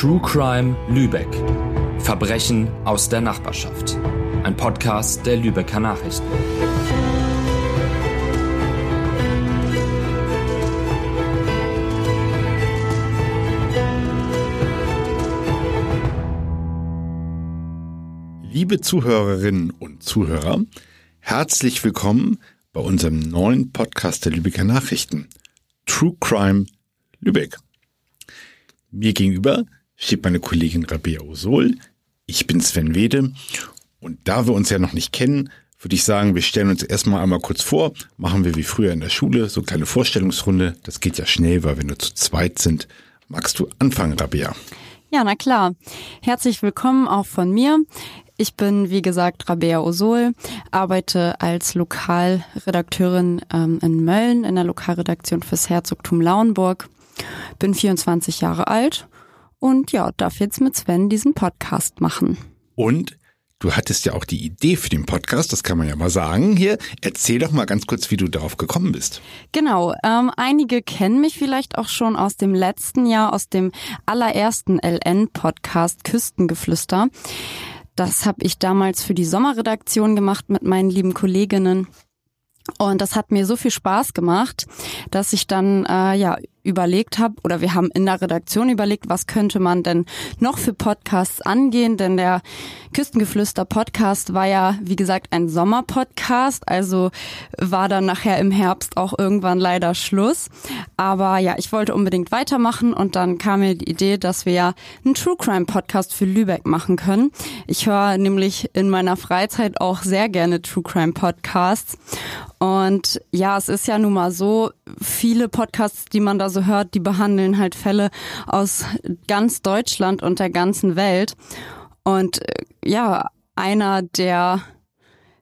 True Crime Lübeck. Verbrechen aus der Nachbarschaft. Ein Podcast der Lübecker Nachrichten. Liebe Zuhörerinnen und Zuhörer, herzlich willkommen bei unserem neuen Podcast der Lübecker Nachrichten. True Crime Lübeck. Mir gegenüber steht meine Kollegin Rabea Osol. Ich bin Sven Wede. Und da wir uns ja noch nicht kennen, würde ich sagen, wir stellen uns erstmal einmal kurz vor. Machen wir wie früher in der Schule so eine kleine Vorstellungsrunde. Das geht ja schnell, weil wir nur zu zweit sind. Magst du anfangen, Rabea? Ja, na klar. Herzlich willkommen auch von mir. Ich bin, wie gesagt, Rabea Osol, arbeite als Lokalredakteurin ähm, in Mölln in der Lokalredaktion fürs Herzogtum Lauenburg. Bin 24 Jahre alt und ja, darf jetzt mit Sven diesen Podcast machen. Und du hattest ja auch die Idee für den Podcast, das kann man ja mal sagen. Hier, erzähl doch mal ganz kurz, wie du darauf gekommen bist. Genau, ähm, einige kennen mich vielleicht auch schon aus dem letzten Jahr, aus dem allerersten LN-Podcast Küstengeflüster. Das habe ich damals für die Sommerredaktion gemacht mit meinen lieben Kolleginnen. Und das hat mir so viel Spaß gemacht, dass ich dann äh, ja überlegt habe, oder wir haben in der Redaktion überlegt, was könnte man denn noch für Podcasts angehen, denn der Küstengeflüster Podcast war ja, wie gesagt, ein Sommerpodcast, also war dann nachher im Herbst auch irgendwann leider Schluss. Aber ja, ich wollte unbedingt weitermachen und dann kam mir die Idee, dass wir ja einen True Crime Podcast für Lübeck machen können. Ich höre nämlich in meiner Freizeit auch sehr gerne True Crime Podcasts und ja, es ist ja nun mal so, viele Podcasts, die man da so hört, die behandeln halt Fälle aus ganz Deutschland und der ganzen Welt. Und äh, ja, einer, der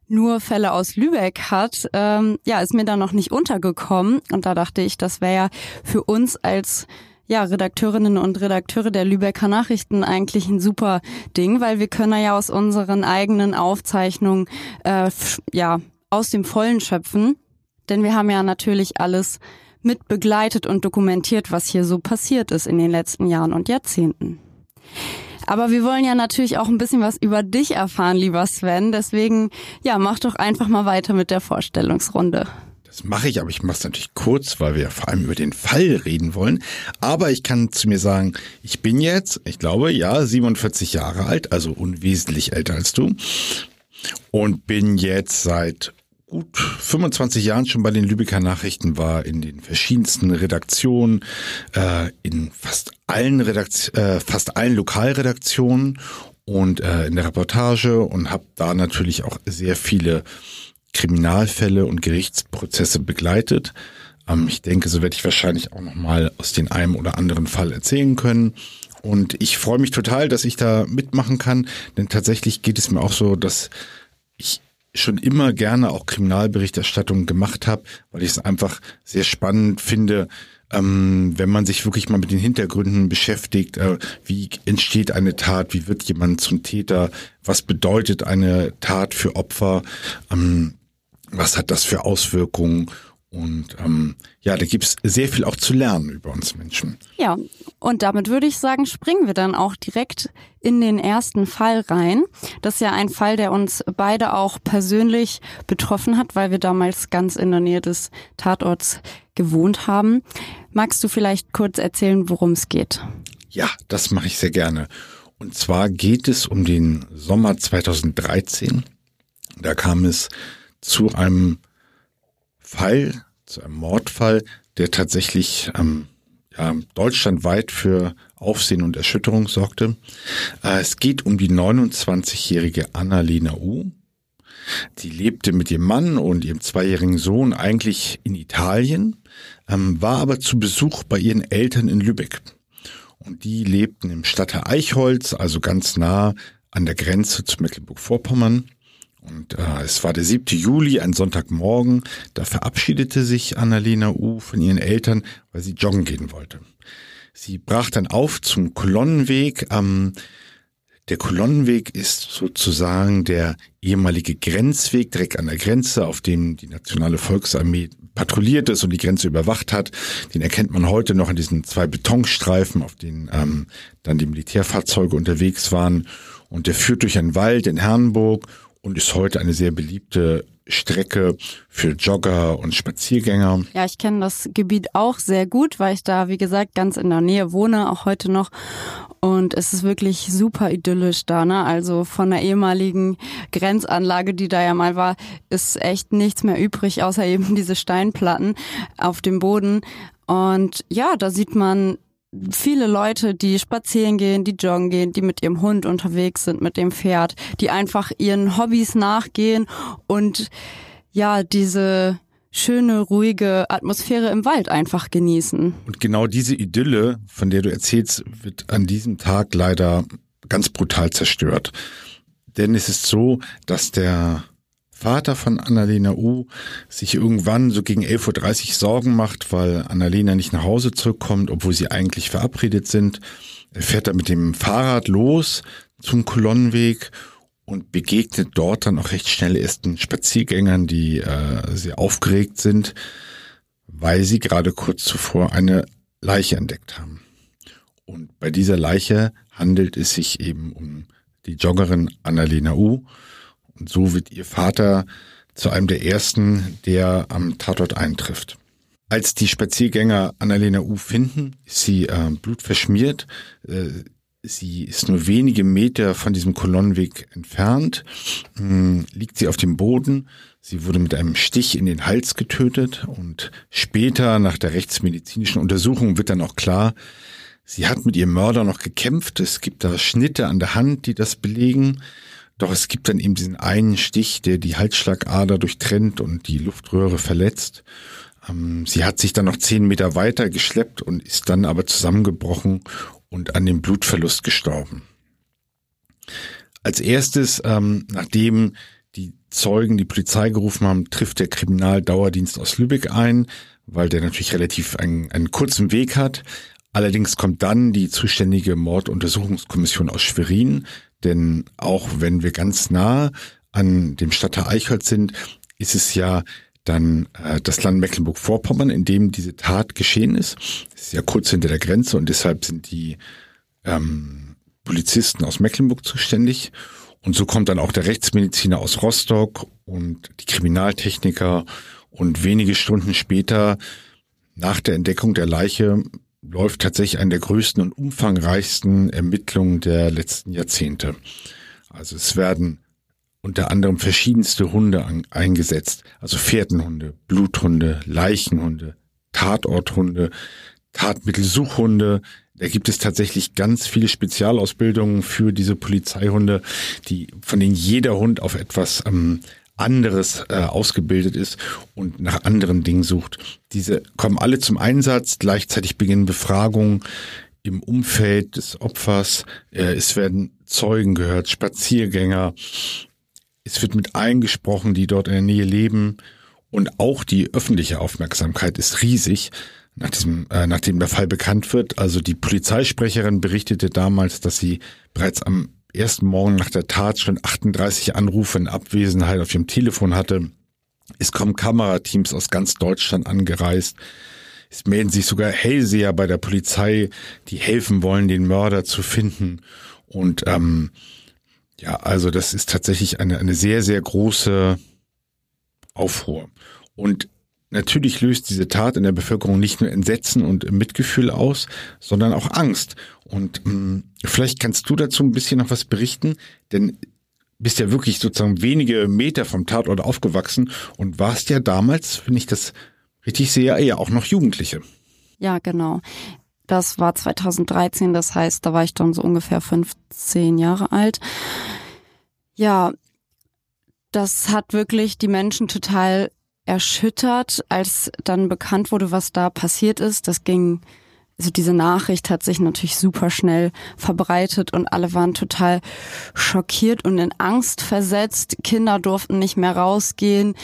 nur Fälle aus Lübeck hat, ähm, ja, ist mir da noch nicht untergekommen. Und da dachte ich, das wäre ja für uns als ja, Redakteurinnen und Redakteure der Lübecker Nachrichten eigentlich ein super Ding, weil wir können ja aus unseren eigenen Aufzeichnungen äh, ja aus dem Vollen schöpfen, denn wir haben ja natürlich alles mit begleitet und dokumentiert, was hier so passiert ist in den letzten Jahren und Jahrzehnten. Aber wir wollen ja natürlich auch ein bisschen was über dich erfahren, lieber Sven. Deswegen, ja, mach doch einfach mal weiter mit der Vorstellungsrunde. Das mache ich, aber ich mache es natürlich kurz, weil wir vor allem über den Fall reden wollen. Aber ich kann zu mir sagen, ich bin jetzt, ich glaube, ja, 47 Jahre alt, also unwesentlich älter als du. Und bin jetzt seit gut 25 Jahren schon bei den Lübecker Nachrichten war, in den verschiedensten Redaktionen, äh, in fast allen Redakt äh, fast allen Lokalredaktionen und äh, in der Reportage und habe da natürlich auch sehr viele Kriminalfälle und Gerichtsprozesse begleitet. Ähm, ich denke, so werde ich wahrscheinlich auch noch mal aus den einem oder anderen Fall erzählen können. Und ich freue mich total, dass ich da mitmachen kann, denn tatsächlich geht es mir auch so, dass ich schon immer gerne auch Kriminalberichterstattung gemacht habe, weil ich es einfach sehr spannend finde, ähm, wenn man sich wirklich mal mit den Hintergründen beschäftigt, äh, wie entsteht eine Tat, wie wird jemand zum Täter, was bedeutet eine Tat für Opfer, ähm, was hat das für Auswirkungen und ähm, ja, da gibt's sehr viel auch zu lernen über uns Menschen. Ja, und damit würde ich sagen, springen wir dann auch direkt in den ersten Fall rein. Das ist ja ein Fall, der uns beide auch persönlich betroffen hat, weil wir damals ganz in der Nähe des Tatorts gewohnt haben. Magst du vielleicht kurz erzählen, worum es geht? Ja, das mache ich sehr gerne. Und zwar geht es um den Sommer 2013. Da kam es zu einem Fall, zu einem Mordfall, der tatsächlich ähm, ja, deutschlandweit für Aufsehen und Erschütterung sorgte. Äh, es geht um die 29-jährige Annalena U. Sie lebte mit ihrem Mann und ihrem zweijährigen Sohn eigentlich in Italien, ähm, war aber zu Besuch bei ihren Eltern in Lübeck. Und die lebten im Stadtteil Eichholz, also ganz nah an der Grenze zu Mecklenburg-Vorpommern. Und äh, es war der 7. Juli, ein Sonntagmorgen. Da verabschiedete sich Annalena U von ihren Eltern, weil sie joggen gehen wollte. Sie brach dann auf zum Kolonnenweg am Der Kolonnenweg ist sozusagen der ehemalige Grenzweg direkt an der Grenze, auf dem die Nationale Volksarmee patrouilliert ist und die Grenze überwacht hat. Den erkennt man heute noch an diesen zwei Betonstreifen, auf denen ähm, dann die Militärfahrzeuge unterwegs waren. Und der führt durch einen Wald in Herrenburg und ist heute eine sehr beliebte Strecke für Jogger und Spaziergänger. Ja, ich kenne das Gebiet auch sehr gut, weil ich da, wie gesagt, ganz in der Nähe wohne, auch heute noch. Und es ist wirklich super idyllisch da, ne? Also von der ehemaligen Grenzanlage, die da ja mal war, ist echt nichts mehr übrig, außer eben diese Steinplatten auf dem Boden. Und ja, da sieht man viele Leute, die spazieren gehen, die joggen gehen, die mit ihrem Hund unterwegs sind, mit dem Pferd, die einfach ihren Hobbys nachgehen und ja, diese schöne, ruhige Atmosphäre im Wald einfach genießen. Und genau diese Idylle, von der du erzählst, wird an diesem Tag leider ganz brutal zerstört. Denn es ist so, dass der Vater von Annalena U sich irgendwann so gegen 11.30 Uhr Sorgen macht, weil Annalena nicht nach Hause zurückkommt, obwohl sie eigentlich verabredet sind. Er fährt da mit dem Fahrrad los zum Kolonnenweg und begegnet dort dann auch recht schnell ersten Spaziergängern, die äh, sehr aufgeregt sind, weil sie gerade kurz zuvor eine Leiche entdeckt haben. Und bei dieser Leiche handelt es sich eben um die Joggerin Annalena U, so wird ihr Vater zu einem der ersten, der am Tatort eintrifft. Als die Spaziergänger Annalena U finden, ist sie äh, blutverschmiert. Äh, sie ist nur wenige Meter von diesem Kolonnenweg entfernt, äh, liegt sie auf dem Boden. Sie wurde mit einem Stich in den Hals getötet und später nach der rechtsmedizinischen Untersuchung wird dann auch klar, sie hat mit ihrem Mörder noch gekämpft. Es gibt da Schnitte an der Hand, die das belegen. Doch es gibt dann eben diesen einen Stich, der die Halsschlagader durchtrennt und die Luftröhre verletzt. Ähm, sie hat sich dann noch zehn Meter weiter geschleppt und ist dann aber zusammengebrochen und an dem Blutverlust gestorben. Als erstes, ähm, nachdem die Zeugen die Polizei gerufen haben, trifft der Kriminaldauerdienst aus Lübeck ein, weil der natürlich relativ einen, einen kurzen Weg hat. Allerdings kommt dann die zuständige Morduntersuchungskommission aus Schwerin, denn auch wenn wir ganz nah an dem Stadtteil Eichholz sind, ist es ja dann äh, das Land Mecklenburg-Vorpommern, in dem diese Tat geschehen ist. Es ist ja kurz hinter der Grenze und deshalb sind die ähm, Polizisten aus Mecklenburg zuständig. Und so kommt dann auch der Rechtsmediziner aus Rostock und die Kriminaltechniker. Und wenige Stunden später, nach der Entdeckung der Leiche, läuft tatsächlich eine der größten und umfangreichsten Ermittlungen der letzten Jahrzehnte. Also es werden unter anderem verschiedenste Hunde an, eingesetzt, also Fährtenhunde, Bluthunde, Leichenhunde, Tatorthunde, Tatmittelsuchhunde. Da gibt es tatsächlich ganz viele Spezialausbildungen für diese Polizeihunde, die von denen jeder Hund auf etwas ähm, anderes äh, ausgebildet ist und nach anderen Dingen sucht. Diese kommen alle zum Einsatz, gleichzeitig beginnen Befragungen im Umfeld des Opfers, äh, es werden Zeugen gehört, Spaziergänger, es wird mit allen gesprochen, die dort in der Nähe leben und auch die öffentliche Aufmerksamkeit ist riesig. Nach diesem, äh, nachdem der Fall bekannt wird, also die Polizeisprecherin berichtete damals, dass sie bereits am ersten Morgen nach der Tat schon 38 Anrufe in Abwesenheit auf ihrem Telefon hatte. Es kommen Kamerateams aus ganz Deutschland angereist. Es melden sich sogar Hellseher bei der Polizei, die helfen wollen, den Mörder zu finden. Und ähm, ja, also das ist tatsächlich eine, eine sehr, sehr große Aufruhr. Und Natürlich löst diese Tat in der Bevölkerung nicht nur Entsetzen und Mitgefühl aus, sondern auch Angst. Und mh, hm, vielleicht kannst du dazu ein bisschen noch was berichten, denn bist ja wirklich sozusagen wenige Meter vom Tatort aufgewachsen und warst ja damals, wenn ich das richtig sehe, ja auch noch Jugendliche. Ja, genau. Das war 2013, das heißt, da war ich dann so ungefähr 15 Jahre alt. Ja, das hat wirklich die Menschen total erschüttert, als dann bekannt wurde, was da passiert ist. Das ging also diese Nachricht hat sich natürlich super schnell verbreitet und alle waren total schockiert und in Angst versetzt. Kinder durften nicht mehr rausgehen.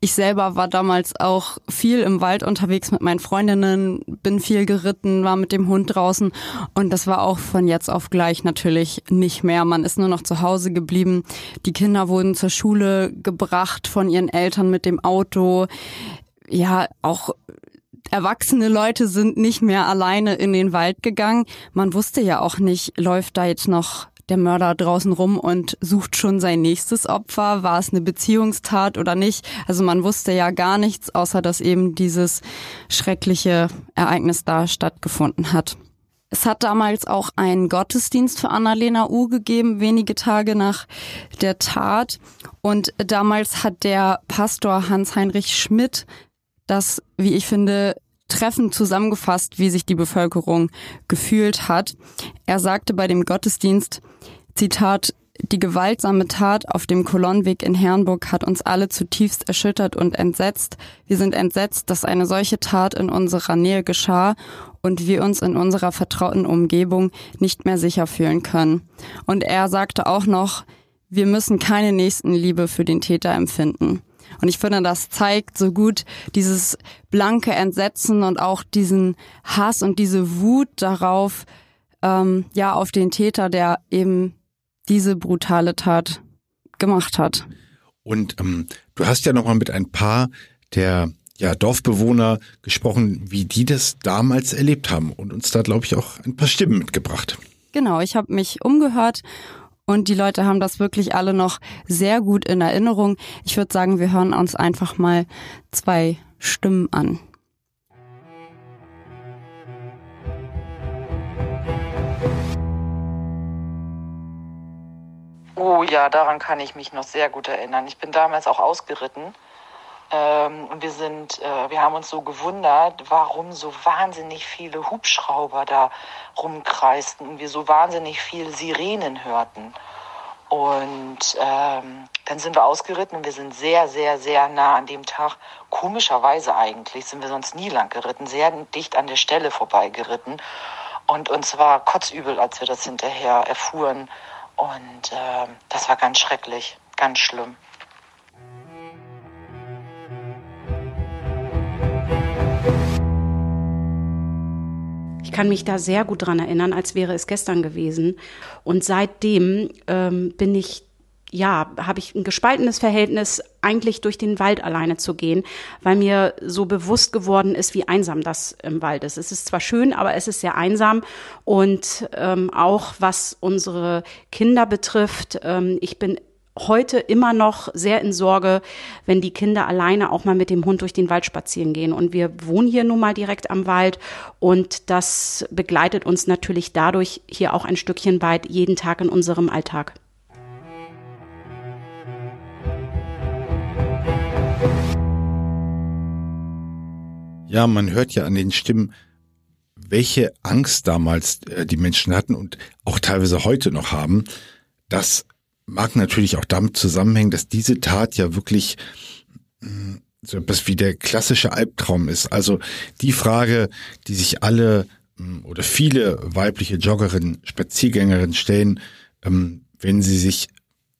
Ich selber war damals auch viel im Wald unterwegs mit meinen Freundinnen, bin viel geritten, war mit dem Hund draußen und das war auch von jetzt auf gleich natürlich nicht mehr. Man ist nur noch zu Hause geblieben. Die Kinder wurden zur Schule gebracht von ihren Eltern mit dem Auto. Ja, auch erwachsene Leute sind nicht mehr alleine in den Wald gegangen. Man wusste ja auch nicht, läuft da jetzt noch der Mörder draußen rum und sucht schon sein nächstes Opfer? War es eine Beziehungstat oder nicht? Also man wusste ja gar nichts, außer dass eben dieses schreckliche Ereignis da stattgefunden hat. Es hat damals auch einen Gottesdienst für Annalena U gegeben, wenige Tage nach der Tat. Und damals hat der Pastor Hans-Heinrich Schmidt das, wie ich finde, treffend zusammengefasst, wie sich die Bevölkerung gefühlt hat. Er sagte bei dem Gottesdienst, Zitat, die gewaltsame Tat auf dem Kolonnenweg in Herrnburg hat uns alle zutiefst erschüttert und entsetzt. Wir sind entsetzt, dass eine solche Tat in unserer Nähe geschah und wir uns in unserer vertrauten Umgebung nicht mehr sicher fühlen können. Und er sagte auch noch, wir müssen keine Nächstenliebe für den Täter empfinden. Und ich finde, das zeigt so gut dieses blanke Entsetzen und auch diesen Hass und diese Wut darauf, ähm, ja, auf den Täter, der eben diese brutale Tat gemacht hat. Und ähm, du hast ja noch mal mit ein paar der ja, Dorfbewohner gesprochen, wie die das damals erlebt haben und uns da, glaube ich, auch ein paar Stimmen mitgebracht. Genau, ich habe mich umgehört und die Leute haben das wirklich alle noch sehr gut in Erinnerung. Ich würde sagen, wir hören uns einfach mal zwei Stimmen an. Oh ja, daran kann ich mich noch sehr gut erinnern. Ich bin damals auch ausgeritten ähm, wir sind, äh, wir haben uns so gewundert, warum so wahnsinnig viele Hubschrauber da rumkreisten und wir so wahnsinnig viel Sirenen hörten. Und ähm, dann sind wir ausgeritten und wir sind sehr, sehr, sehr nah an dem Tag, komischerweise eigentlich, sind wir sonst nie lang geritten, sehr dicht an der Stelle vorbeigeritten. Und uns war kotzübel, als wir das hinterher erfuhren. Und äh, das war ganz schrecklich, ganz schlimm. Kann mich da sehr gut dran erinnern, als wäre es gestern gewesen. Und seitdem ähm, bin ich ja, habe ich ein gespaltenes Verhältnis, eigentlich durch den Wald alleine zu gehen, weil mir so bewusst geworden ist, wie einsam das im Wald ist. Es ist zwar schön, aber es ist sehr einsam. Und ähm, auch was unsere Kinder betrifft, ähm, ich bin heute immer noch sehr in Sorge, wenn die Kinder alleine auch mal mit dem Hund durch den Wald spazieren gehen. Und wir wohnen hier nun mal direkt am Wald und das begleitet uns natürlich dadurch hier auch ein Stückchen weit jeden Tag in unserem Alltag. Ja, man hört ja an den Stimmen, welche Angst damals äh, die Menschen hatten und auch teilweise heute noch haben, dass mag natürlich auch damit zusammenhängen, dass diese Tat ja wirklich mm, so etwas wie der klassische Albtraum ist. Also die Frage, die sich alle mm, oder viele weibliche Joggerinnen, Spaziergängerinnen stellen, ähm, wenn sie sich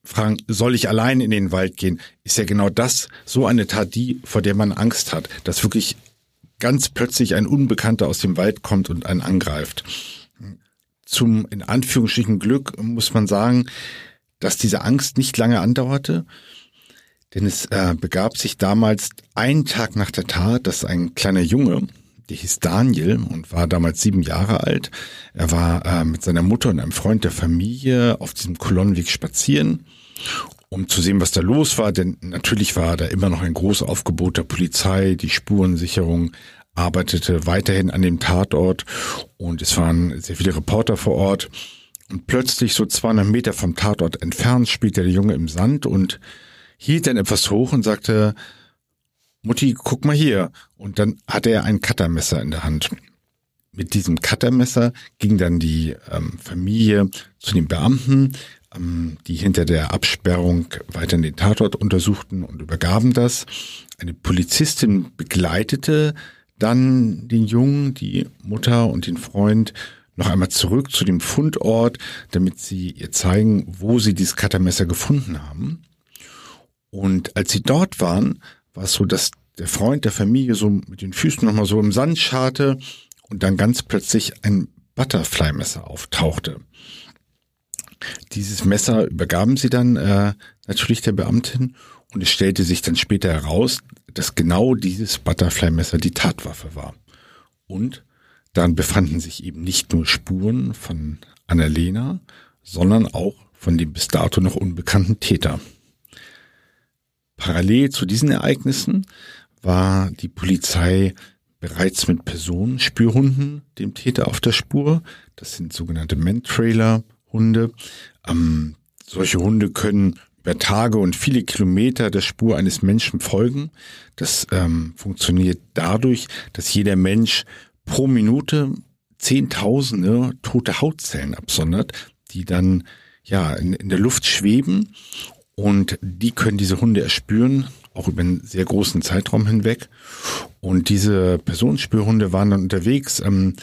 fragen, soll ich allein in den Wald gehen, ist ja genau das, so eine Tat, die, vor der man Angst hat, dass wirklich ganz plötzlich ein Unbekannter aus dem Wald kommt und einen angreift. Zum, in Anführungsstrichen Glück muss man sagen, dass diese Angst nicht lange andauerte, denn es äh, begab sich damals einen Tag nach der Tat, dass ein kleiner Junge, der hieß Daniel und war damals sieben Jahre alt, er war äh, mit seiner Mutter und einem Freund der Familie auf diesem Kolonnenweg spazieren um zu sehen, was da los war, denn natürlich war da immer noch ein großes Aufgebot der Polizei, die Spurensicherung arbeitete weiterhin an dem Tatort und es waren sehr viele Reporter vor Ort. Und plötzlich, so 200 Meter vom Tatort entfernt, spielte der Junge im Sand und hielt dann etwas hoch und sagte, Mutti, guck mal hier. Und dann hatte er ein Cuttermesser in der Hand. Mit diesem Cuttermesser ging dann die ähm, Familie zu den Beamten, ähm, die hinter der Absperrung weiter den Tatort untersuchten und übergaben das. Eine Polizistin begleitete dann den Jungen, die Mutter und den Freund noch einmal zurück zu dem Fundort, damit sie ihr zeigen, wo sie dieses Cuttermesser gefunden haben. Und als sie dort waren, war es so, dass der Freund der Familie so mit den Füßen nochmal so im Sand scharte und dann ganz plötzlich ein Butterfly-Messer auftauchte. Dieses Messer übergaben sie dann äh, natürlich der Beamtin und es stellte sich dann später heraus, dass genau dieses Butterfly-Messer die Tatwaffe war. Und dann befanden sich eben nicht nur Spuren von Annalena, sondern auch von dem bis dato noch unbekannten Täter. Parallel zu diesen Ereignissen war die Polizei bereits mit Personenspürhunden dem Täter auf der Spur. Das sind sogenannte Man-Trailer-Hunde. Ähm, solche Hunde können über Tage und viele Kilometer der Spur eines Menschen folgen. Das ähm, funktioniert dadurch, dass jeder Mensch pro Minute Zehntausende tote Hautzellen absondert, die dann ja in, in der Luft schweben. Und die können diese Hunde erspüren, auch über einen sehr großen Zeitraum hinweg. Und diese Personenspürhunde waren dann unterwegs, ähm,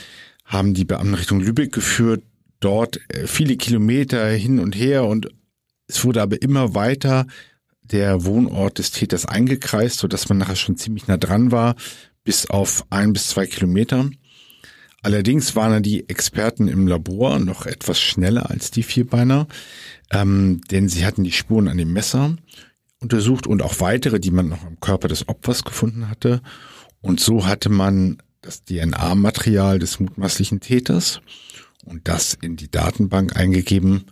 haben die Beamten Richtung Lübeck geführt, dort äh, viele Kilometer hin und her. Und es wurde aber immer weiter der Wohnort des Täters eingekreist, so dass man nachher schon ziemlich nah dran war, bis auf ein bis zwei Kilometer. Allerdings waren die Experten im Labor noch etwas schneller als die Vierbeiner, ähm, denn sie hatten die Spuren an dem Messer untersucht und auch weitere, die man noch am Körper des Opfers gefunden hatte. Und so hatte man das DNA-Material des mutmaßlichen Täters und das in die Datenbank eingegeben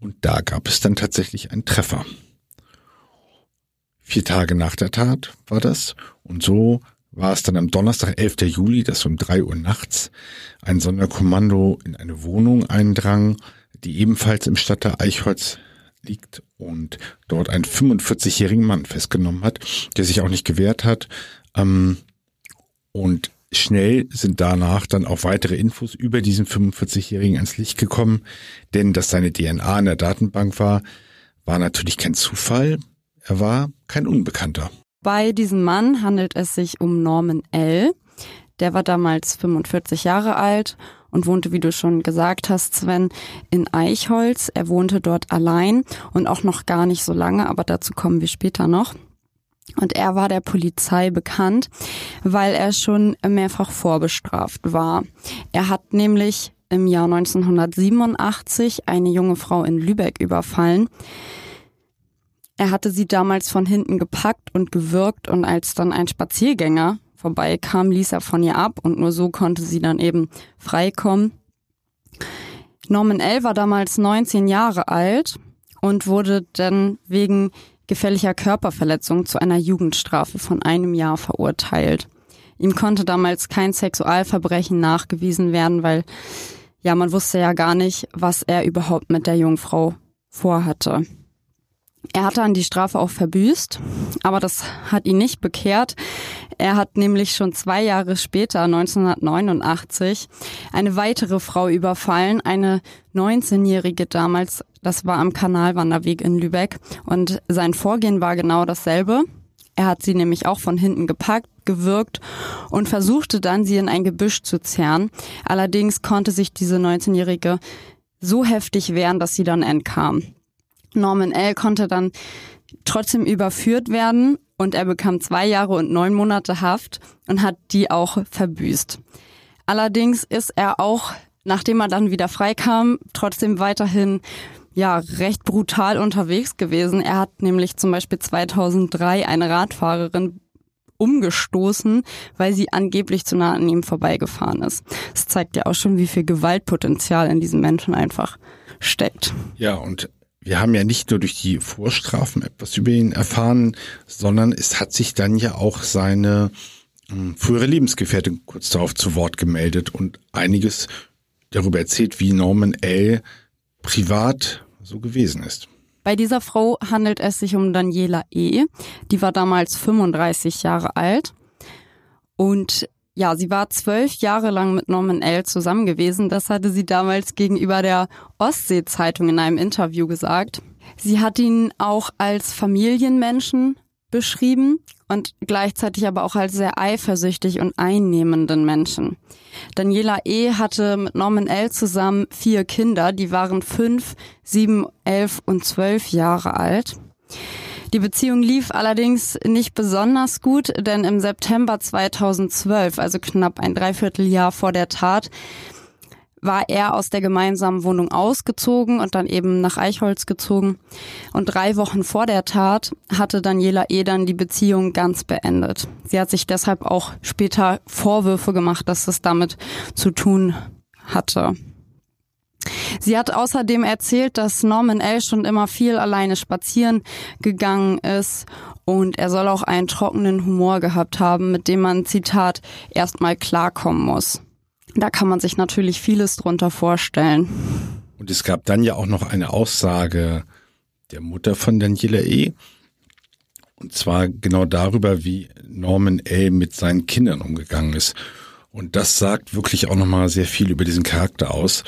und da gab es dann tatsächlich einen Treffer. Vier Tage nach der Tat war das und so war es dann am Donnerstag, 11. Juli, dass um drei Uhr nachts ein Sonderkommando in eine Wohnung eindrang, die ebenfalls im Stadtteil Eichholz liegt und dort einen 45-jährigen Mann festgenommen hat, der sich auch nicht gewehrt hat. Ähm, und schnell sind danach dann auch weitere Infos über diesen 45-Jährigen ans Licht gekommen, denn dass seine DNA in der Datenbank war, war natürlich kein Zufall. Er war kein Unbekannter. Bei diesem Mann handelt es sich um Norman L. Der war damals 45 Jahre alt und wohnte, wie du schon gesagt hast, Sven, in Eichholz. Er wohnte dort allein und auch noch gar nicht so lange, aber dazu kommen wir später noch. Und er war der Polizei bekannt, weil er schon mehrfach vorbestraft war. Er hat nämlich im Jahr 1987 eine junge Frau in Lübeck überfallen. Er hatte sie damals von hinten gepackt und gewürgt und als dann ein Spaziergänger vorbeikam, ließ er von ihr ab und nur so konnte sie dann eben freikommen. Norman L. war damals 19 Jahre alt und wurde dann wegen gefährlicher Körperverletzung zu einer Jugendstrafe von einem Jahr verurteilt. Ihm konnte damals kein Sexualverbrechen nachgewiesen werden, weil ja, man wusste ja gar nicht, was er überhaupt mit der Jungfrau vorhatte. Er hatte dann die Strafe auch verbüßt, aber das hat ihn nicht bekehrt. Er hat nämlich schon zwei Jahre später, 1989, eine weitere Frau überfallen, eine 19-jährige damals das war am Kanalwanderweg in Lübeck. Und sein Vorgehen war genau dasselbe. Er hat sie nämlich auch von hinten gepackt, gewürgt und versuchte dann, sie in ein Gebüsch zu zerren. Allerdings konnte sich diese 19-Jährige so heftig wehren, dass sie dann entkam. Norman L. konnte dann trotzdem überführt werden und er bekam zwei Jahre und neun Monate Haft und hat die auch verbüßt. Allerdings ist er auch, nachdem er dann wieder freikam, trotzdem weiterhin ja recht brutal unterwegs gewesen. Er hat nämlich zum Beispiel 2003 eine Radfahrerin umgestoßen, weil sie angeblich zu nah an ihm vorbeigefahren ist. Das zeigt ja auch schon, wie viel Gewaltpotenzial in diesem Menschen einfach steckt. Ja, und wir haben ja nicht nur durch die Vorstrafen etwas über ihn erfahren, sondern es hat sich dann ja auch seine hm, frühere Lebensgefährtin kurz darauf zu Wort gemeldet und einiges darüber erzählt, wie Norman L. privat so gewesen ist. Bei dieser Frau handelt es sich um Daniela E. Die war damals 35 Jahre alt. Und ja, sie war zwölf Jahre lang mit Norman L. zusammen gewesen. Das hatte sie damals gegenüber der Ostsee-Zeitung in einem Interview gesagt. Sie hat ihn auch als Familienmenschen beschrieben und gleichzeitig aber auch als sehr eifersüchtig und einnehmenden Menschen. Daniela E. hatte mit Norman L. zusammen vier Kinder, die waren fünf, sieben, elf und zwölf Jahre alt. Die Beziehung lief allerdings nicht besonders gut, denn im September 2012, also knapp ein Dreivierteljahr vor der Tat, war er aus der gemeinsamen Wohnung ausgezogen und dann eben nach Eichholz gezogen. Und drei Wochen vor der Tat hatte Daniela E. dann die Beziehung ganz beendet. Sie hat sich deshalb auch später Vorwürfe gemacht, dass es damit zu tun hatte. Sie hat außerdem erzählt, dass Norman L. schon immer viel alleine spazieren gegangen ist und er soll auch einen trockenen Humor gehabt haben, mit dem man, Zitat, erstmal klarkommen muss. Da kann man sich natürlich vieles drunter vorstellen. Und es gab dann ja auch noch eine Aussage der Mutter von Daniela E. Und zwar genau darüber, wie Norman L. mit seinen Kindern umgegangen ist. Und das sagt wirklich auch nochmal sehr viel über diesen Charakter aus.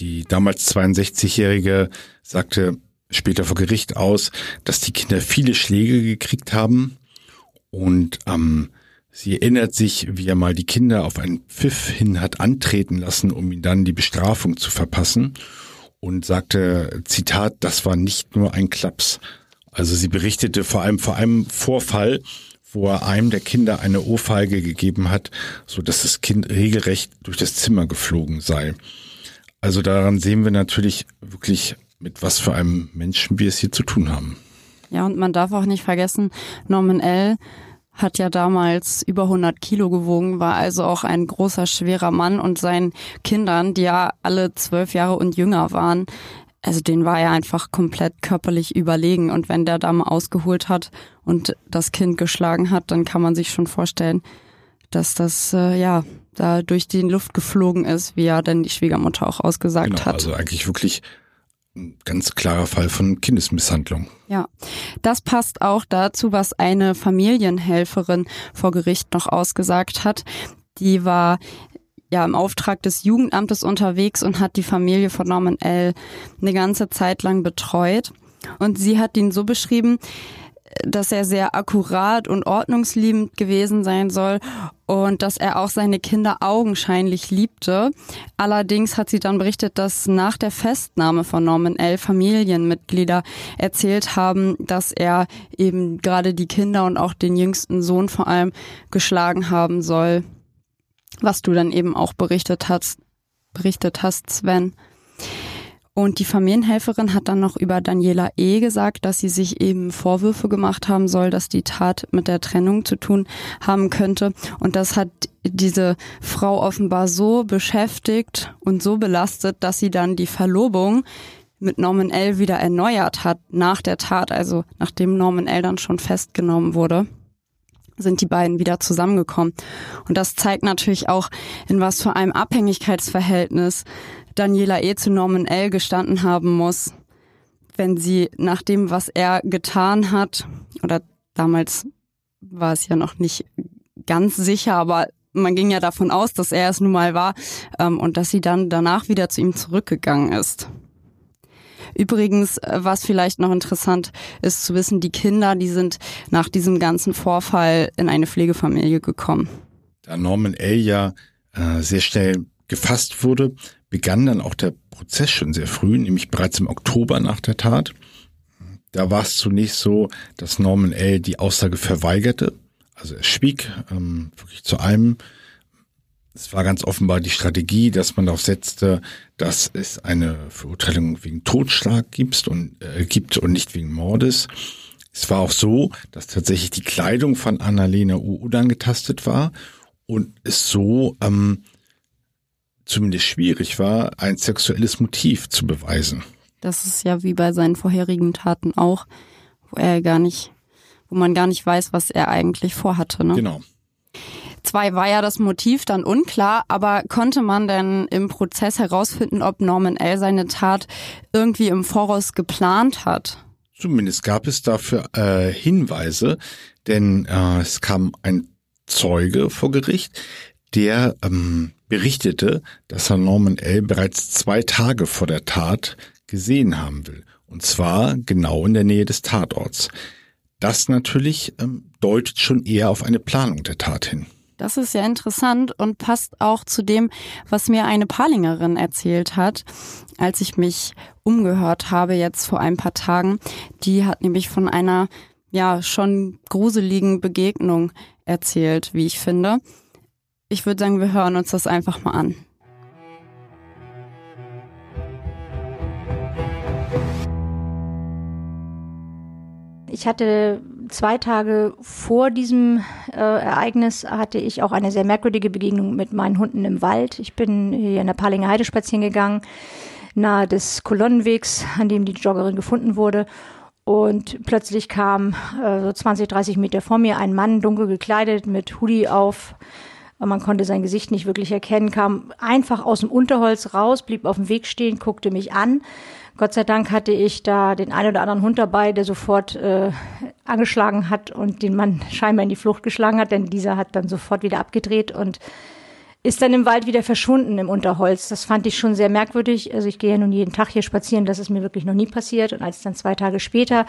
Die damals 62-Jährige sagte später vor Gericht aus, dass die Kinder viele Schläge gekriegt haben und ähm, Sie erinnert sich, wie er mal die Kinder auf einen Pfiff hin hat antreten lassen, um ihnen dann die Bestrafung zu verpassen und sagte, Zitat, das war nicht nur ein Klaps. Also sie berichtete vor allem vor einem Vorfall, wo er einem der Kinder eine Ohrfeige gegeben hat, so dass das Kind regelrecht durch das Zimmer geflogen sei. Also daran sehen wir natürlich wirklich, mit was für einem Menschen wir es hier zu tun haben. Ja, und man darf auch nicht vergessen, Norman L hat ja damals über 100 Kilo gewogen, war also auch ein großer, schwerer Mann und seinen Kindern, die ja alle zwölf Jahre und jünger waren, also den war er einfach komplett körperlich überlegen. Und wenn der da mal ausgeholt hat und das Kind geschlagen hat, dann kann man sich schon vorstellen, dass das äh, ja da durch die Luft geflogen ist, wie ja dann die Schwiegermutter auch ausgesagt genau, hat. Also eigentlich wirklich ein ganz klarer Fall von Kindesmisshandlung. Ja, das passt auch dazu, was eine Familienhelferin vor Gericht noch ausgesagt hat. Die war ja im Auftrag des Jugendamtes unterwegs und hat die Familie von Norman L. eine ganze Zeit lang betreut. Und sie hat ihn so beschrieben, dass er sehr akkurat und ordnungsliebend gewesen sein soll und dass er auch seine Kinder augenscheinlich liebte. Allerdings hat sie dann berichtet, dass nach der Festnahme von Norman L. Familienmitglieder erzählt haben, dass er eben gerade die Kinder und auch den jüngsten Sohn vor allem geschlagen haben soll, was du dann eben auch berichtet hast, berichtet hast, Sven. Und die Familienhelferin hat dann noch über Daniela E. gesagt, dass sie sich eben Vorwürfe gemacht haben soll, dass die Tat mit der Trennung zu tun haben könnte. Und das hat diese Frau offenbar so beschäftigt und so belastet, dass sie dann die Verlobung mit Norman L. wieder erneuert hat nach der Tat, also nachdem Norman L. dann schon festgenommen wurde sind die beiden wieder zusammengekommen. Und das zeigt natürlich auch, in was für einem Abhängigkeitsverhältnis Daniela E. zu Norman L. gestanden haben muss, wenn sie nach dem, was er getan hat, oder damals war es ja noch nicht ganz sicher, aber man ging ja davon aus, dass er es nun mal war ähm, und dass sie dann danach wieder zu ihm zurückgegangen ist. Übrigens, äh, was vielleicht noch interessant ist zu wissen, die Kinder, die sind nach diesem ganzen Vorfall in eine Pflegefamilie gekommen. Da Norman L. ja äh, sehr schnell gefasst wurde, begann dann auch der Prozess schon sehr früh, nämlich bereits im Oktober nach der Tat. Da war es zunächst so, dass Norman L. die Aussage verweigerte. Also er schwieg ähm, wirklich zu allem. Es war ganz offenbar die Strategie, dass man darauf setzte, dass es eine Verurteilung wegen Totschlag gibt und, äh, gibt und nicht wegen Mordes. Es war auch so, dass tatsächlich die Kleidung von Annalena U. unangetastet war und es so ähm, zumindest schwierig war, ein sexuelles Motiv zu beweisen. Das ist ja wie bei seinen vorherigen Taten auch, wo er gar nicht, wo man gar nicht weiß, was er eigentlich vorhatte. Ne? Genau. Zwei war ja das Motiv dann unklar, aber konnte man denn im Prozess herausfinden, ob Norman L. seine Tat irgendwie im Voraus geplant hat? Zumindest gab es dafür äh, Hinweise, denn äh, es kam ein Zeuge vor Gericht, der ähm, berichtete, dass er Norman L. bereits zwei Tage vor der Tat gesehen haben will. Und zwar genau in der Nähe des Tatorts. das natürlich ähm, deutet schon eher auf eine Planung der Tat hin. Das ist ja interessant und passt auch zu dem, was mir eine Parlingerin erzählt hat, als ich mich umgehört habe jetzt vor ein paar Tagen. Die hat nämlich von einer ja schon gruseligen Begegnung erzählt, wie ich finde. Ich würde sagen, wir hören uns das einfach mal an. Ich hatte zwei Tage vor diesem äh, Ereignis hatte ich auch eine sehr merkwürdige Begegnung mit meinen Hunden im Wald. Ich bin hier in der Palinger Heide spazieren gegangen, nahe des Kolonnenwegs, an dem die Joggerin gefunden wurde. Und plötzlich kam äh, so 20, 30 Meter vor mir ein Mann, dunkel gekleidet, mit Hoodie auf. Man konnte sein Gesicht nicht wirklich erkennen, kam einfach aus dem Unterholz raus, blieb auf dem Weg stehen, guckte mich an Gott sei Dank hatte ich da den einen oder anderen Hund dabei, der sofort äh, angeschlagen hat und den Mann scheinbar in die Flucht geschlagen hat, denn dieser hat dann sofort wieder abgedreht und ist dann im Wald wieder verschwunden im Unterholz. Das fand ich schon sehr merkwürdig. Also ich gehe ja nun jeden Tag hier spazieren, das ist mir wirklich noch nie passiert. Und als dann zwei Tage später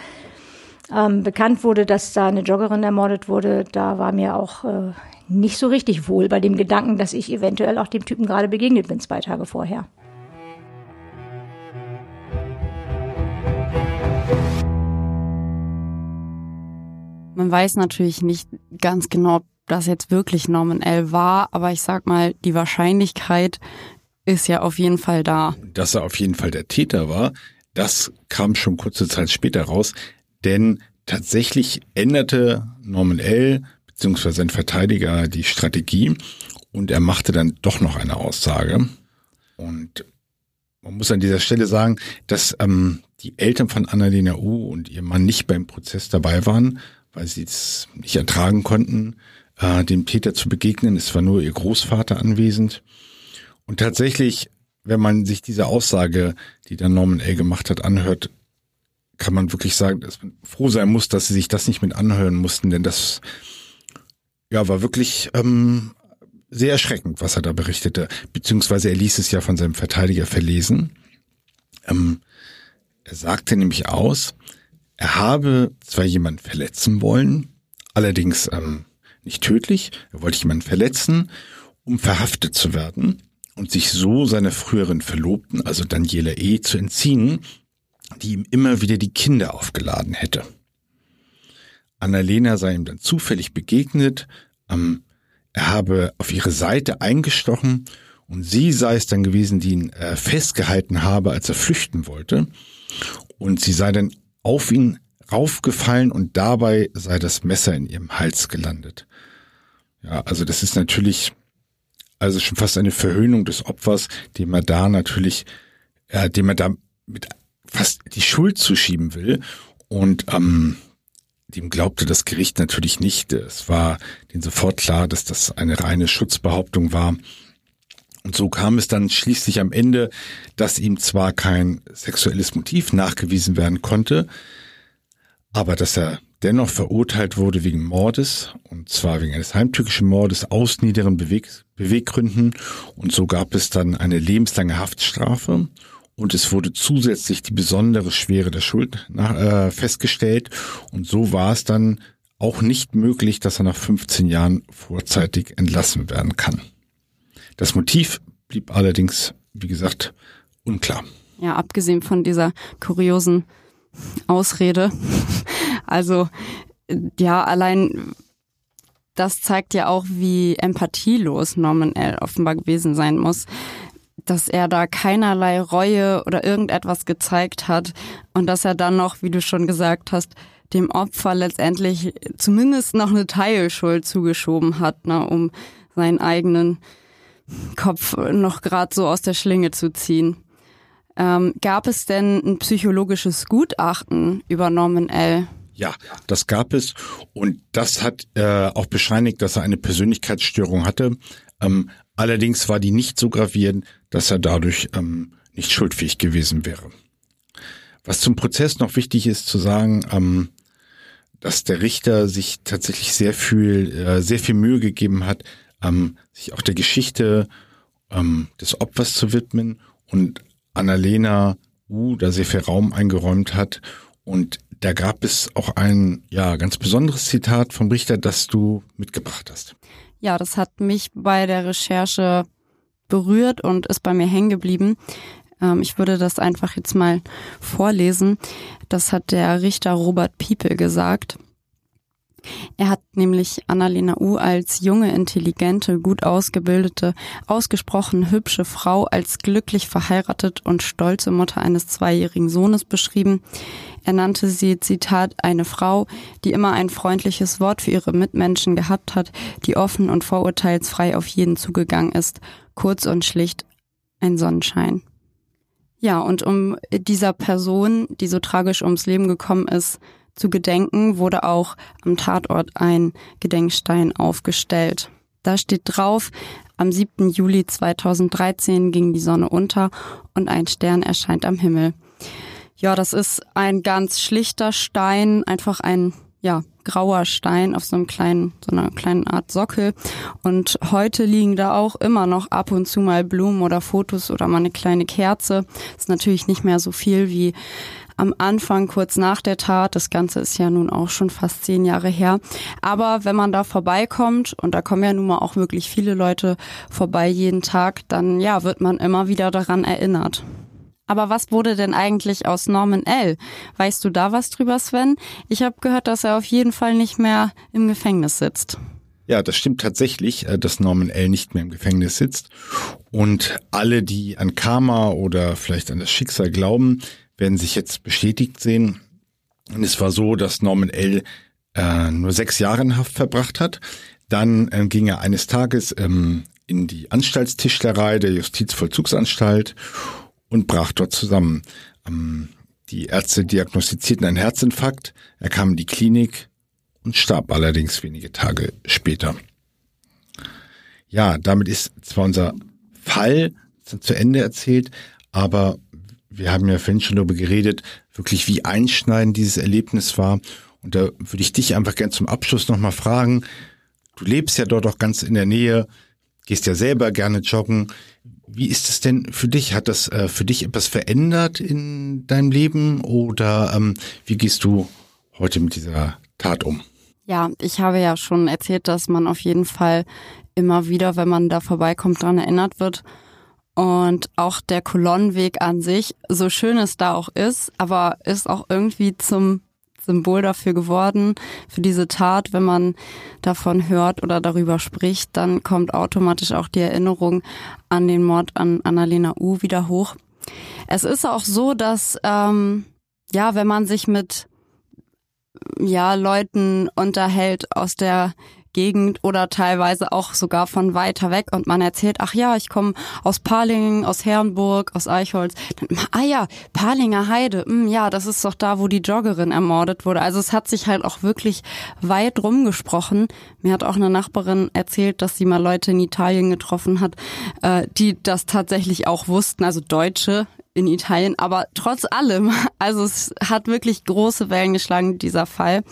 ähm, bekannt wurde, dass da eine Joggerin ermordet wurde, da war mir auch äh, nicht so richtig wohl bei dem Gedanken, dass ich eventuell auch dem Typen gerade begegnet bin, zwei Tage vorher. Man weiß natürlich nicht ganz genau, ob das jetzt wirklich Norman L. war, aber ich sag mal, die Wahrscheinlichkeit ist ja auf jeden Fall da. Dass er auf jeden Fall der Täter war, das kam schon kurze Zeit später raus, denn tatsächlich änderte Norman L. bzw. sein Verteidiger die Strategie und er machte dann doch noch eine Aussage. Und man muss an dieser Stelle sagen, dass ähm, die Eltern von Annalena U und ihr Mann nicht beim Prozess dabei waren, weil sie es nicht ertragen konnten, äh, dem Täter zu begegnen. Es war nur ihr Großvater anwesend. Und tatsächlich, wenn man sich diese Aussage, die dann Norman L. gemacht hat, anhört, kann man wirklich sagen, dass man froh sein muss, dass sie sich das nicht mit anhören mussten, denn das ja war wirklich ähm, sehr erschreckend, was er da berichtete, beziehungsweise er ließ es ja von seinem Verteidiger verlesen. Ähm, er sagte nämlich aus, er habe zwar jemanden verletzen wollen, allerdings ähm, nicht tödlich, er wollte jemanden verletzen, um verhaftet zu werden und sich so seiner früheren Verlobten, also Daniela E., zu entziehen, die ihm immer wieder die Kinder aufgeladen hätte. Annalena sei ihm dann zufällig begegnet, ähm, er habe auf ihre Seite eingestochen und sie sei es dann gewesen, die ihn äh, festgehalten habe, als er flüchten wollte. Und sie sei dann auf ihn raufgefallen und dabei sei das Messer in ihrem Hals gelandet. Ja, also das ist natürlich also schon fast eine Verhöhnung des Opfers, dem er da natürlich, äh, dem er da mit fast die Schuld zuschieben will. Und ähm, dem glaubte das Gericht natürlich nicht. Es war denen sofort klar, dass das eine reine Schutzbehauptung war. Und so kam es dann schließlich am Ende, dass ihm zwar kein sexuelles Motiv nachgewiesen werden konnte, aber dass er dennoch verurteilt wurde wegen Mordes, und zwar wegen eines heimtückischen Mordes aus niederen Beweg Beweggründen. Und so gab es dann eine lebenslange Haftstrafe. Und es wurde zusätzlich die besondere Schwere der Schuld nach, äh, festgestellt. Und so war es dann auch nicht möglich, dass er nach 15 Jahren vorzeitig entlassen werden kann. Das Motiv blieb allerdings, wie gesagt, unklar. Ja, abgesehen von dieser kuriosen Ausrede. Also ja, allein das zeigt ja auch, wie empathielos Norman L. offenbar gewesen sein muss, dass er da keinerlei Reue oder irgendetwas gezeigt hat und dass er dann noch, wie du schon gesagt hast, dem Opfer letztendlich zumindest noch eine Teilschuld zugeschoben hat, ne, um seinen eigenen Kopf noch gerade so aus der Schlinge zu ziehen. Ähm, gab es denn ein psychologisches Gutachten über Norman L.? Ja, das gab es und das hat äh, auch bescheinigt, dass er eine Persönlichkeitsstörung hatte. Ähm, allerdings war die nicht so gravierend, dass er dadurch ähm, nicht schuldfähig gewesen wäre. Was zum Prozess noch wichtig ist zu sagen, ähm, dass der Richter sich tatsächlich sehr viel, äh, sehr viel Mühe gegeben hat, ähm, sich auch der Geschichte ähm, des Opfers zu widmen und Annalena U da sehr viel Raum eingeräumt hat und da gab es auch ein ja ganz besonderes Zitat vom Richter, das du mitgebracht hast. Ja, das hat mich bei der Recherche berührt und ist bei mir hängen geblieben. Ähm, ich würde das einfach jetzt mal vorlesen. Das hat der Richter Robert Piepe gesagt. Er hat nämlich Annalena U als junge, intelligente, gut ausgebildete, ausgesprochen hübsche Frau als glücklich verheiratet und stolze Mutter eines zweijährigen Sohnes beschrieben. Er nannte sie, Zitat, eine Frau, die immer ein freundliches Wort für ihre Mitmenschen gehabt hat, die offen und vorurteilsfrei auf jeden zugegangen ist, kurz und schlicht ein Sonnenschein. Ja, und um dieser Person, die so tragisch ums Leben gekommen ist, zu gedenken, wurde auch am Tatort ein Gedenkstein aufgestellt. Da steht drauf, am 7. Juli 2013 ging die Sonne unter und ein Stern erscheint am Himmel. Ja, das ist ein ganz schlichter Stein, einfach ein ja, grauer Stein auf so einem kleinen, so einer kleinen Art Sockel. Und heute liegen da auch immer noch ab und zu mal Blumen oder Fotos oder mal eine kleine Kerze. ist natürlich nicht mehr so viel wie am Anfang, kurz nach der Tat. Das Ganze ist ja nun auch schon fast zehn Jahre her. Aber wenn man da vorbeikommt, und da kommen ja nun mal auch wirklich viele Leute vorbei jeden Tag, dann ja, wird man immer wieder daran erinnert. Aber was wurde denn eigentlich aus Norman L? Weißt du da was drüber, Sven? Ich habe gehört, dass er auf jeden Fall nicht mehr im Gefängnis sitzt. Ja, das stimmt tatsächlich, äh, dass Norman L. nicht mehr im Gefängnis sitzt. Und alle, die an Karma oder vielleicht an das Schicksal glauben, werden sich jetzt bestätigt sehen. Und es war so, dass Norman L. Äh, nur sechs Jahre in Haft verbracht hat. Dann äh, ging er eines Tages ähm, in die Anstaltstischlerei der Justizvollzugsanstalt und brach dort zusammen. Ähm, die Ärzte diagnostizierten einen Herzinfarkt. Er kam in die Klinik und starb allerdings wenige Tage später. Ja, damit ist zwar unser Fall zu Ende erzählt, aber wir haben ja vorhin schon darüber geredet, wirklich wie einschneidend dieses Erlebnis war. Und da würde ich dich einfach gern zum Abschluss nochmal fragen. Du lebst ja dort auch ganz in der Nähe, gehst ja selber gerne joggen. Wie ist es denn für dich? Hat das äh, für dich etwas verändert in deinem Leben oder ähm, wie gehst du heute mit dieser Tat um? Ja, ich habe ja schon erzählt, dass man auf jeden Fall immer wieder, wenn man da vorbeikommt, dran erinnert wird. Und auch der Kolonnenweg an sich, so schön es da auch ist, aber ist auch irgendwie zum Symbol dafür geworden, für diese Tat. Wenn man davon hört oder darüber spricht, dann kommt automatisch auch die Erinnerung an den Mord an Annalena U wieder hoch. Es ist auch so, dass, ähm, ja, wenn man sich mit, ja, Leuten unterhält aus der Gegend oder teilweise auch sogar von weiter weg und man erzählt, ach ja, ich komme aus Palingen, aus Herrenburg, aus Eichholz. Dann, ah ja, Palinger Heide, mh, hm, ja, das ist doch da, wo die Joggerin ermordet wurde. Also es hat sich halt auch wirklich weit rumgesprochen. Mir hat auch eine Nachbarin erzählt, dass sie mal Leute in Italien getroffen hat, äh, die das tatsächlich auch wussten, also Deutsche in Italien, aber trotz allem, also es hat wirklich große Wellen geschlagen, dieser Fall.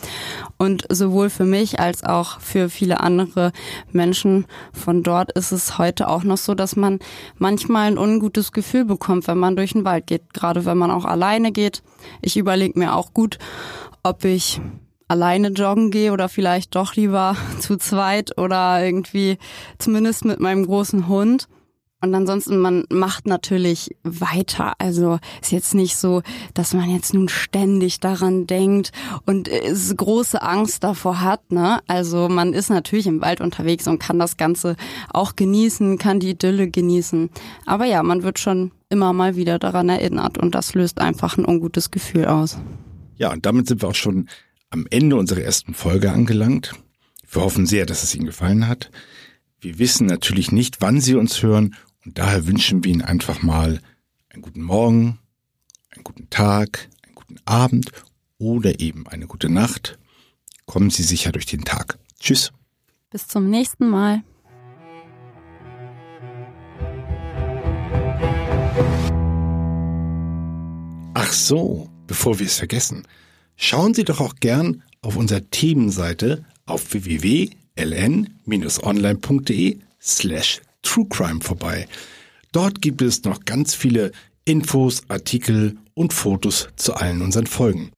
Und sowohl für mich als auch für viele andere Menschen von dort ist es heute auch noch so, dass man manchmal ein ungutes Gefühl bekommt, wenn man durch den Wald geht, gerade wenn man auch alleine geht. Ich überlege mir auch gut, ob ich alleine joggen gehe oder vielleicht doch lieber zu zweit oder irgendwie zumindest mit meinem großen Hund. Und ansonsten, man macht natürlich weiter. Also ist jetzt nicht so, dass man jetzt nun ständig daran denkt und ist große Angst davor hat. Ne? Also man ist natürlich im Wald unterwegs und kann das Ganze auch genießen, kann die Idylle genießen. Aber ja, man wird schon immer mal wieder daran erinnert und das löst einfach ein ungutes Gefühl aus. Ja, und damit sind wir auch schon am Ende unserer ersten Folge angelangt. Wir hoffen sehr, dass es Ihnen gefallen hat. Wir wissen natürlich nicht, wann Sie uns hören und daher wünschen wir Ihnen einfach mal einen guten Morgen, einen guten Tag, einen guten Abend oder eben eine gute Nacht. Kommen Sie sicher durch den Tag. Tschüss. Bis zum nächsten Mal. Ach so, bevor wir es vergessen, schauen Sie doch auch gern auf unserer Themenseite auf www.ln-online.de slash True Crime vorbei. Dort gibt es noch ganz viele Infos, Artikel und Fotos zu allen unseren Folgen.